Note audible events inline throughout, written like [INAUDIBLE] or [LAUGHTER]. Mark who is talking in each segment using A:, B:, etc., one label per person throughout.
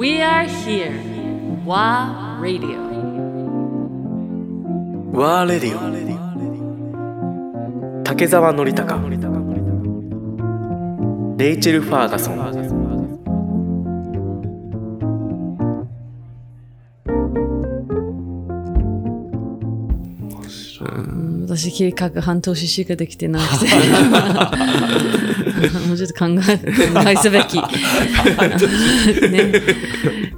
A: We are here. WA Radio.
B: WA Radio. 竹澤典孝レイチェル・ファーガソン
A: う。ん。私計画半年しかできてなくて。[LAUGHS] もうちょっと考え考えすべき、[LAUGHS] ね。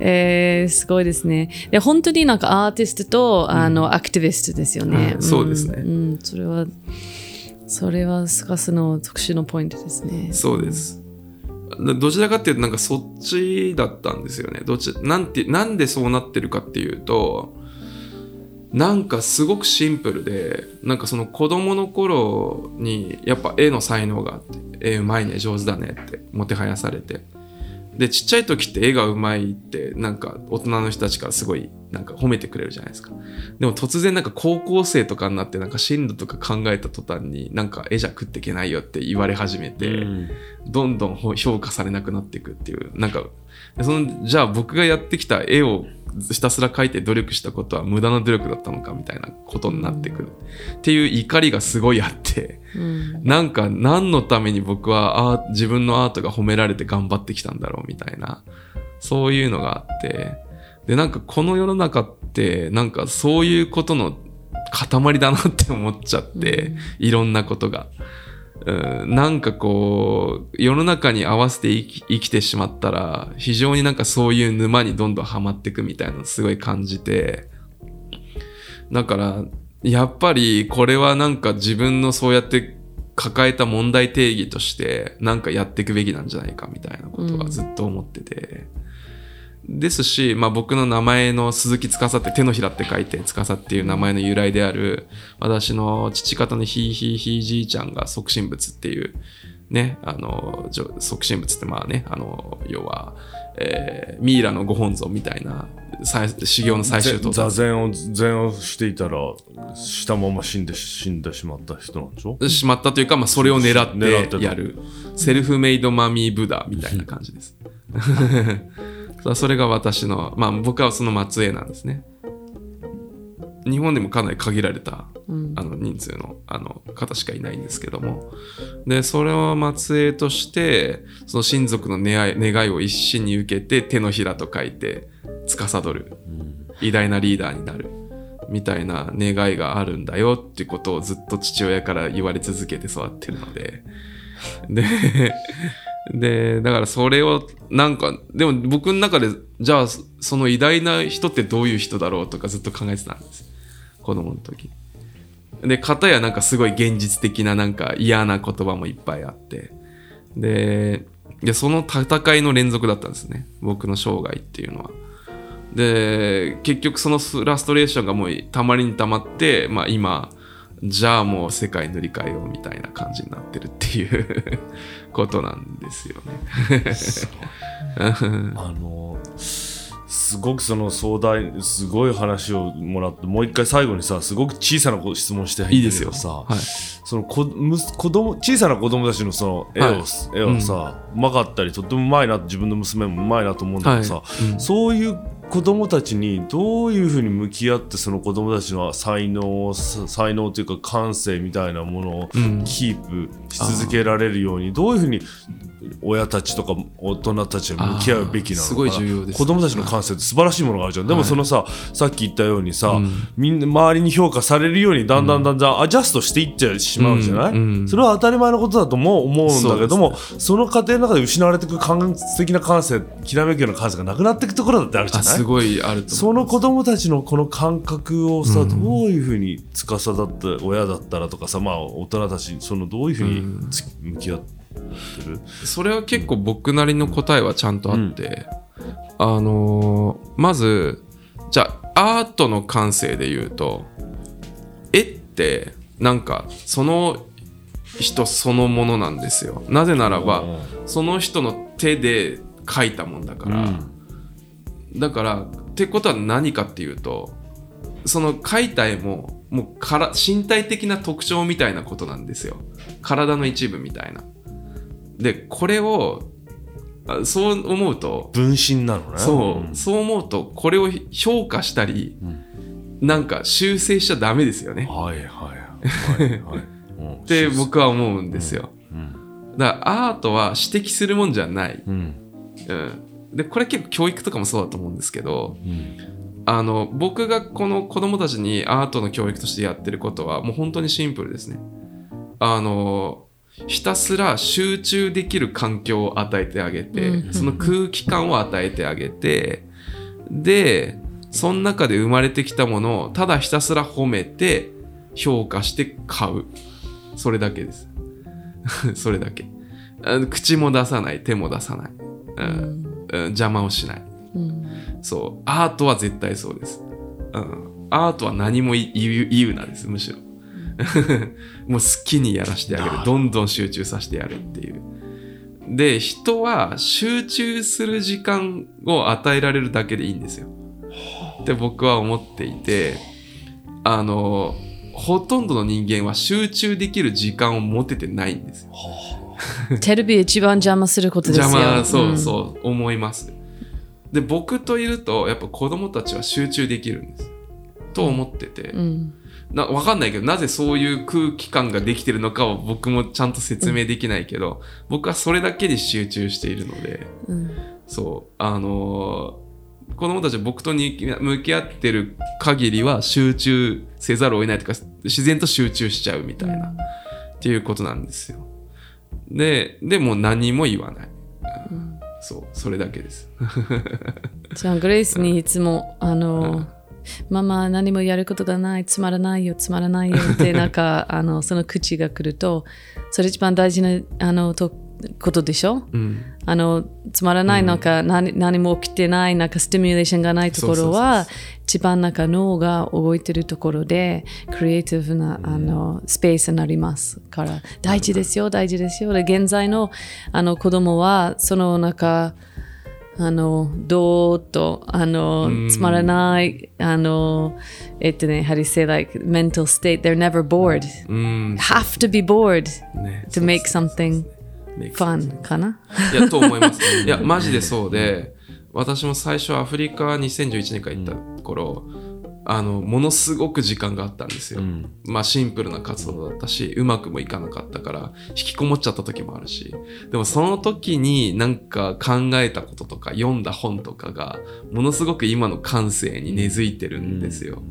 A: えーすごいですね。で本当になんかアーティストと、あのアクティビストですよね、
C: うん。そうですね。
A: んうん。それはそれはスカスの特殊のポイントですね。
C: そうです。どちらかっていうと、なんかそっちだったんですよね。どっち、なんて、なんでそうなってるかっていうと、なんかすごくシンプルで、なんかその子供の頃に、やっぱ絵の才能があって、絵うまいね、上手だねって、もてはやされて。で、ちっちゃい時って絵がうまいって、なんか大人の人たちからすごい、なんか褒めてくれるじゃないですか。でも突然なんか高校生とかになって、なんか進路とか考えた途端に、なんか絵じゃ食っていけないよって言われ始めて、どんどんほ評価されなくなっていくっていう、なんか、でその、じゃあ僕がやってきた絵をひたすら描いて努力したことは無駄な努力だったのかみたいなことになってくる。っていう怒りがすごいあって、
A: うん。
C: なんか何のために僕はアー自分のアートが褒められて頑張ってきたんだろうみたいな、そういうのがあって、で、なんかこの世の中って、なんかそういうことの塊だなって思っちゃって、いろんなことが。うん、なんかこう、世の中に合わせて生き生きてしまったら、非常になんかそういう沼にどんどんはまっていくみたいなのすごい感じて、だから、やっぱりこれはなんか自分のそうやって抱えた問題定義としてなんかやっていくべきなんじゃないかみたいなことはずっと思ってて。ですし、まあ僕の名前の鈴木司って手のひらって書いて司っていう名前の由来である私の父方のひいひいひいじいちゃんが即身仏っていうね、あの、即身仏ってまあね、あの、要は、えーミイラのご本尊みたいな最修行の最終到
D: 座
C: 達
D: 禅を禅をしていたらしたまま死んで死んでしまった人なんでしょ？
C: しまったというか、まあ、それを狙
D: って
C: やる。セルフメイドマミーブダみたいな感じです。[LAUGHS] それが私の、まあ僕はその末裔なんですね。日本でもかなり限られた、あの人数のあの方しかいないんですけども。で、それを末裔として、その親族の願い願いを一心に受けて手のひらと書いて、司る。偉大なリーダーになる。みたいな願いがあるんだよっていうことをずっと父親から言われ続けて育ってるので。で、で、だからそれをなんか、でも僕の中で、じゃあその偉大な人ってどういう人だろうとかずっと考えてたんです。子供の時。で、片やなんかすごい現実的ななんか嫌な言葉もいっぱいあって。で、でその戦いの連続だったんですね。僕の生涯っていうのは。で結局そのフラストレーションがもうたまりにたまって、まあ、今じゃあもう世界塗り替えようみたいな感じになってるっていう [LAUGHS] ことなんですよね。[LAUGHS]
D: あのすごくその壮大すごい話をもらってもう一回最後にさすごく小さなこ質問して
C: いいですよ。
D: さ、
C: はい、
D: その子む子供小さな子供たちのその絵を,、
C: はい。
D: 絵をさ、うまかったりとってもうまいな自分の娘もうまいなと思うんだけどさ、
C: はい。うん。
D: そういう子供たちにどういうふうに向き合ってその子供たちの才能才能というか感性みたいなものを
C: うん。
D: キープし続けられるようにどういうふうに親たちとか大人たちは向き合うべきなの
C: すごい重要です
D: 子供たちの感性って素晴らしいものがあるじゃん、でもそのささっき言ったようにさ、
C: うん。
D: みんな周りに評価されるようにだんだんだんだんアジャストしていっちゃしまうじゃない、
C: うんうん
D: それは当たり前のことだとも思うんだけども
C: そ
D: そ,、の過程の中で失われていく感素敵な感性きらめくような感性がなくなっていくところだってあるじゃない？
C: あすごいあると
D: その子供たちのこの感覚をさ、
C: うん
D: どういうふうに司だった親だったらとかさまあ大人たちそのどういうふうにつ向き合ってる、
C: それは結構僕なりの答えはちゃんとあって、あのーまずじゃあアートの感性で言うと絵ってなんかその人そのものなんですよ。なぜならばその人の手で描いたもんだから、だからってことは何かっていうとその描いた絵ももうから身体的な特徴みたいなことなんですよ。体の一部みたいなでこれをあそう思うと
D: 分身なのね。
C: そう、そう思うとこれを評価したり、なんか修正しちゃダメですよね。
D: はいはいはい。はい [LAUGHS] うん。
C: って僕は思うんですよ、
D: うん。
C: だからアートは指摘するもんじゃない、
D: うん。
C: うん、でこれ結構教育とかもそうだと思うんですけど
D: うん。
C: あの僕がこの子供たちにアートの教育としてやってることはもう本当にシンプルですね。あのひたすら集中できる環境を与えてあげて、
A: うん。
C: その空気感を与えてあげてでその中で生まれてきたものをただひたすら褒めて評価して買う。それだけです。[LAUGHS] それだけ。口も出さない手も出さない、うん。うん。邪魔をしない。
A: うん。
C: そう。アートは絶対そうです、うん、アートは何も言うなですむしろ [LAUGHS] もう好きにやらせてあげる。どんどん集中させてやるっていう。で人は集中する時間を与えられるだけでいいんですよ。って僕は思っていてあのほとんどの人間は集中できる時間を持ててないんですよ。[LAUGHS]
A: テレビ一番邪魔することですよ。
C: 邪魔そう
A: うん。
C: そう思います。で僕といるとやっぱ子供たちは集中できるんです。と思ってて、
A: うん
C: なわかんないけどなぜそういう空気感ができてるのかを僕もちゃんと説明できないけど、僕はそれだけに集中しているので
A: うん。
C: そうあのー子供たちは僕とに向き合ってる限りは集中せざるを得ないというか自然と集中しちゃうみたいな、っていうことなんですよ。ででも何も言わない、うん。そうそれだけです。
A: じゃあグレイスにいつもあの、ママ何もやることがないつまらないよつまらないよってなんか [LAUGHS] あのその口が来るとそれ一番大事なあのとことでしょ？
C: うん。
A: あのつまらないなん。か、何何も起きてないなんかスティミュレーションがないところは一番なんか脳が動いてるところでクリエイティブな、あのスペースになりますから。大事ですよ大事ですよ。で現在のあの子供はその中あの、どーっと、あの、つまらない、あの、えっとね、how do you say like mental state? They're never bored.
C: うん
A: Have to be bored
C: ね
A: to make something fun かない
C: や、と思います。いや、マジでそうで、私も最初アフリカ2011年から行った頃、あの、ものすごく時間があったんですよ。
D: うん。
C: まあシンプルな活動だったし、うまくもいかなかったから、引きこもっちゃった時もあるし、でもその時になんか考えたこととか読んだ本とかが、ものすごく今の感性に根付いてるんですよ。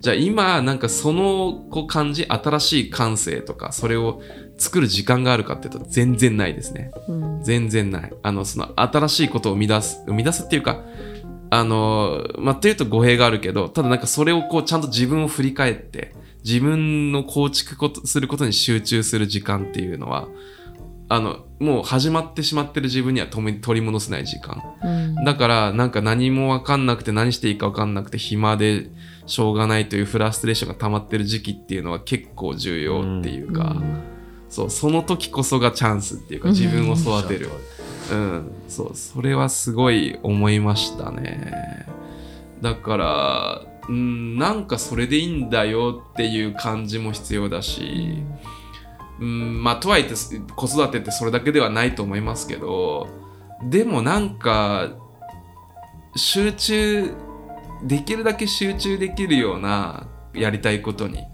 C: じゃあ今なんかそのこう感じ新しい感性とかそれを作る時間があるかっていうと全然ないですね、全然ない。あのその新しいことを生み出す生み出すっていうかあのまあっていうと語弊があるけどただなんかそれをこうちゃんと自分を振り返って自分の構築ことすることに集中する時間っていうのはあのもう始まってしまってる自分には取り戻せない時間。だからなんか何も分かんなくて何していいか分かんなくて暇でしょうがないというフラストレーションが溜まってる時期っていうのは結構重要っていうか、そうその時こそがチャンスっていうか自分を育てる、うん、そうそれはすごい思いましたね。だからうんなんかそれでいいんだよっていう感じも必要だし、うん、まあとはいって子育てってそれだけではないと思いますけどでもなんか集中できるだけ集中できるようなやりたいことに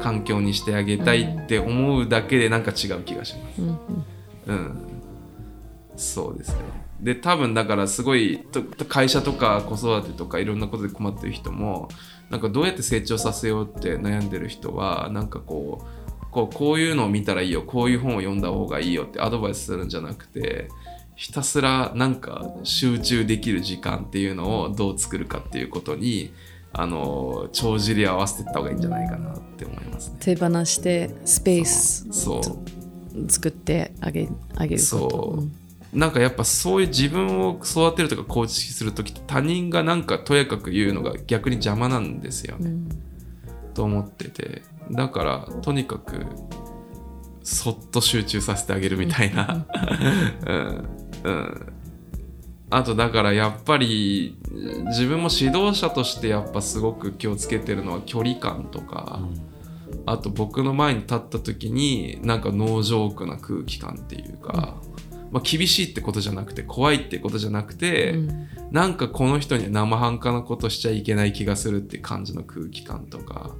C: 環境にしてあげたいって思うだけでなんか違う気がします。うん、そうですね。で多分だからすごいと会社とか子育てとかいろんなことで困ってる人もなんかどうやって成長させようって悩んでる人はなんかこうこうこういうのを見たらいいよこういう本を読んだ方がいいよってアドバイスするんじゃなくてひたすらなんか集中できる時間っていうのをどう作るかっていうことにあの帳尻合わせていった方がいいんじゃないかなって思いますね。
A: 手放してスペース
C: そう。
A: 作ってあげあげること。
C: そうなんかやっぱそういう自分を育てるとか構築する時って他人がなんかとやかく言うのが逆に邪魔なんですよね、と思ってて。だからとにかくそっと集中させてあげるみたいな。うん。[LAUGHS] うん。あとだからやっぱり自分も指導者としてやっぱすごく気をつけてるのは距離感とか、あと僕の前に立った時になんかノージョークな空気感っていうか、まあ、厳しいってことじゃなくて怖いってことじゃなくて、なんかこの人には生半可なことしちゃいけない気がするって感じの空気感とか,、だか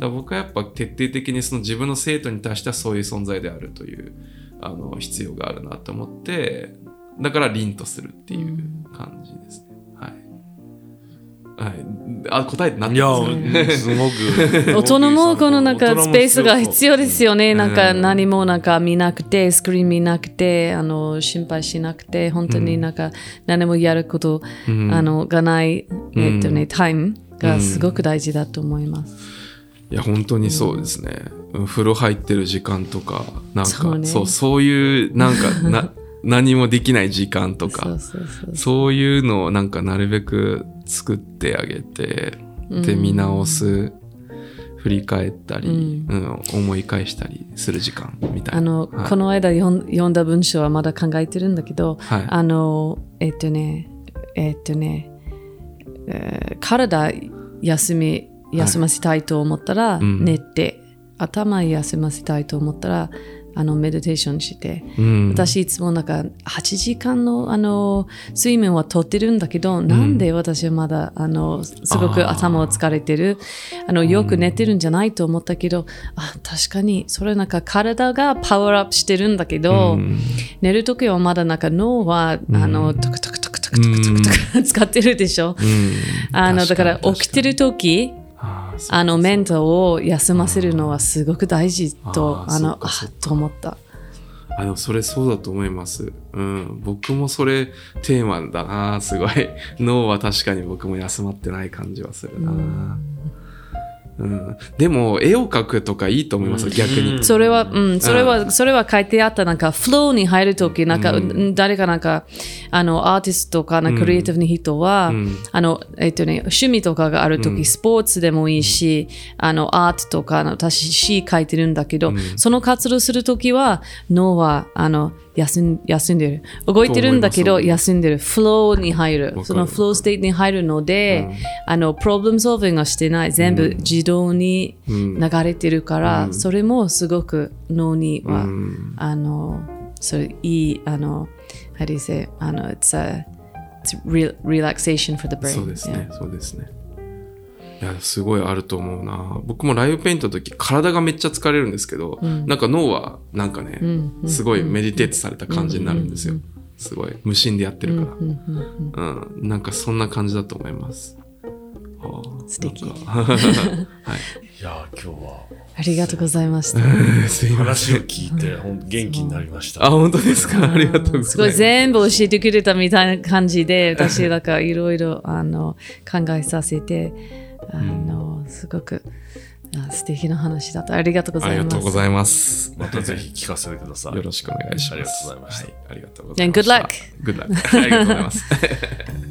C: ら僕はやっぱ徹底的にその自分の生徒に対してはそういう存在であるというあの必要があるなと思ってだから凛とするっていう感じですね。はい、はい、あ答えって何
D: いや
C: ですか？ね
D: すごく。[LAUGHS]
A: 大人もこのなんかスペースが必要ですよね。
C: ん。
A: なんか何もなんか見なくて、スクリーン見なくて、あの心配しなくて、本当になんか何もやること、あのがない、えっとね、タイムがすごく大事だと思います。
C: いや本当にそうですね、うん。風呂入ってる時間とかなんか
A: そ
C: そうう,、
A: ね
C: そういうなんかな何もできない時間とか。
A: そう
C: いうのをなんかなるべく作ってあげて、で見直す振り返ったり、うん。思い返したりする時間みたいな。
A: あの、
C: はい。
A: この間読んだ文章はまだ考えてるんだけど、
C: はい。
A: あの、えっとね、えっとね、えー体休み、休ませたいと思ったら、
C: ん。
A: 寝て、頭休ませたいと思ったら、あの、メディテーションして、
C: うん。
A: 私いつもなんか8時間のあの睡眠はとってるんだけど、なんで私はまだあのすごく頭を疲れてるあのよく寝てるんじゃないと思ったけど、あ確かにそれなんか体がパワーアップしてるんだけど、寝る時はまだなんか脳は、あのトクトクトクトクトクトクトク使ってるでしょ、あのだから起きてる時
C: あ
A: のメンタルを休ませるのはすごく大事と
C: あ
A: のあと思った。
C: あでもそれそうだと思います。うん。僕もそれテーマだな。すごい。脳は確かに僕も休まってない感じはするな。うん。でも、絵を描くとかいいと思います、逆に。
A: それは、うん、それは、それは書いてあった、なんか、フローに入るとき、なんか、うん。誰かなんか、あの、アーティストとか、なん。かクリエイティブな人は、あの、えっとね、趣味とかがあるとき、スポーツでもいいし、あの、アートとか、あの私、詩書いてるんだけど、その活動するときは、脳は、あの、休ん休んでる。動いてるんだけど、休んでる。フローに入る。そのフローステートに入るので、あの、プロブレムソルビングはしてない。全部自動に流れてるから、それもすごく脳には、あの、そういい、あの、how do you say, あの、it's a, it's re relaxation for the brain.
C: そうですね、そうですね。いや、すごいあると思うな。僕もライブペイントの時、体がめっちゃ疲れるんですけど、なんか脳は、なんかね、すごいメディテートされた感じになるんですよ。すごい。無心でやってるから。うん。なんかそんな感じだと思います。はあ
A: 素敵
C: なんか [LAUGHS] はい。
D: いやー今日は
A: ありがとうございました。[LAUGHS]
C: すいません。
D: 話を聞いてほん元気になりました
C: あ、本当ですか？ありがとうございます。
A: すごい全部教えてくれたみたいな感じで、私だからいろいろあの考えさせて、あの、すごくあ素敵な話だった。ありがとうご
C: ありが
A: ざいます。
C: とうございます。
D: またぜひ聞かせてください
C: よろしくお願いします。
D: ありがとうございました
C: はい、ありがとうございました。
A: good luck.
C: Good luck. ありがとうございます。[LAUGHS]